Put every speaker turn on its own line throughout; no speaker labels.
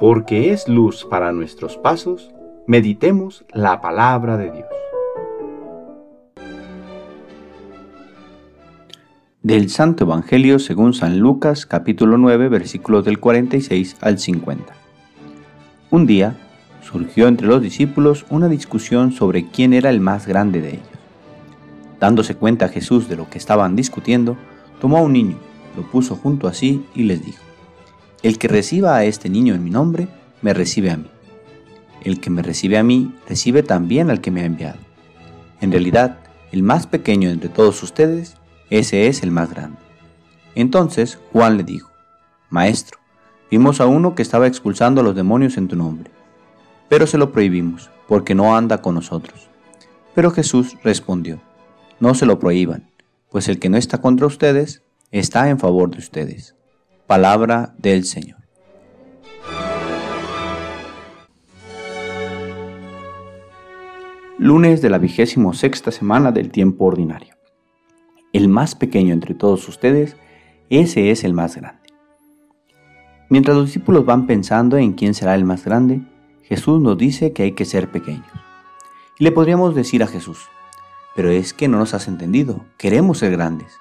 porque es luz para nuestros pasos, meditemos la palabra de Dios. Del Santo Evangelio según San Lucas capítulo 9 versículos del 46 al 50. Un día surgió entre los discípulos una discusión sobre quién era el más grande de ellos. Dándose cuenta Jesús de lo que estaban discutiendo, tomó a un niño, lo puso junto a sí y les dijo, el que reciba a este niño en mi nombre, me recibe a mí. El que me recibe a mí, recibe también al que me ha enviado. En realidad, el más pequeño entre todos ustedes, ese es el más grande. Entonces Juan le dijo, Maestro, vimos a uno que estaba expulsando a los demonios en tu nombre, pero se lo prohibimos, porque no anda con nosotros. Pero Jesús respondió, No se lo prohíban, pues el que no está contra ustedes, está en favor de ustedes. Palabra del Señor. Lunes de la vigésimo sexta semana del tiempo ordinario. El más pequeño entre todos ustedes, ese es el más grande. Mientras los discípulos van pensando en quién será el más grande, Jesús nos dice que hay que ser pequeños. Y le podríamos decir a Jesús, pero es que no nos has entendido, queremos ser grandes.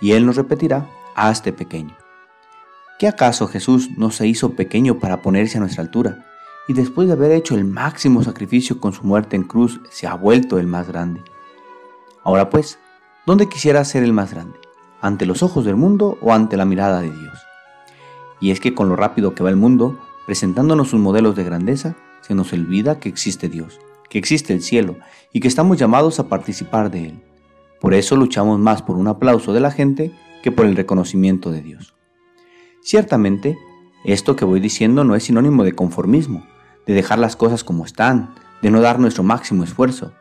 Y Él nos repetirá, hazte pequeño. ¿Qué acaso Jesús no se hizo pequeño para ponerse a nuestra altura? Y después de haber hecho el máximo sacrificio con su muerte en cruz, se ha vuelto el más grande. Ahora pues, ¿dónde quisiera ser el más grande? ¿Ante los ojos del mundo o ante la mirada de Dios? Y es que con lo rápido que va el mundo, presentándonos sus modelos de grandeza, se nos olvida que existe Dios, que existe el cielo y que estamos llamados a participar de Él. Por eso luchamos más por un aplauso de la gente que por el reconocimiento de Dios. Ciertamente, esto que voy diciendo no es sinónimo de conformismo, de dejar las cosas como están, de no dar nuestro máximo esfuerzo,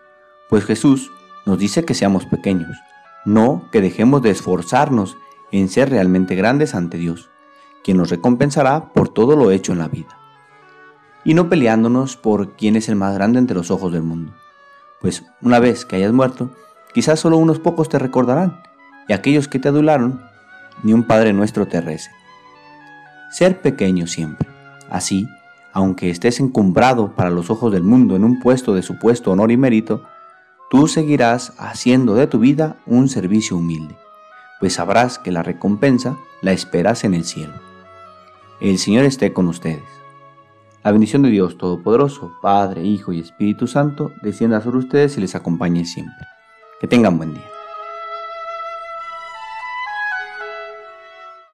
pues Jesús nos dice que seamos pequeños, no que dejemos de esforzarnos en ser realmente grandes ante Dios, quien nos recompensará por todo lo hecho en la vida. Y no peleándonos por quién es el más grande entre los ojos del mundo, pues una vez que hayas muerto, quizás solo unos pocos te recordarán, y aquellos que te adularon, ni un Padre nuestro te rece ser pequeño siempre. Así, aunque estés encumbrado para los ojos del mundo en un puesto de supuesto honor y mérito, tú seguirás haciendo de tu vida un servicio humilde, pues sabrás que la recompensa la esperas en el cielo. El Señor esté con ustedes. La bendición de Dios Todopoderoso, Padre, Hijo y Espíritu Santo, descienda sobre ustedes y les acompañe siempre. Que tengan buen día.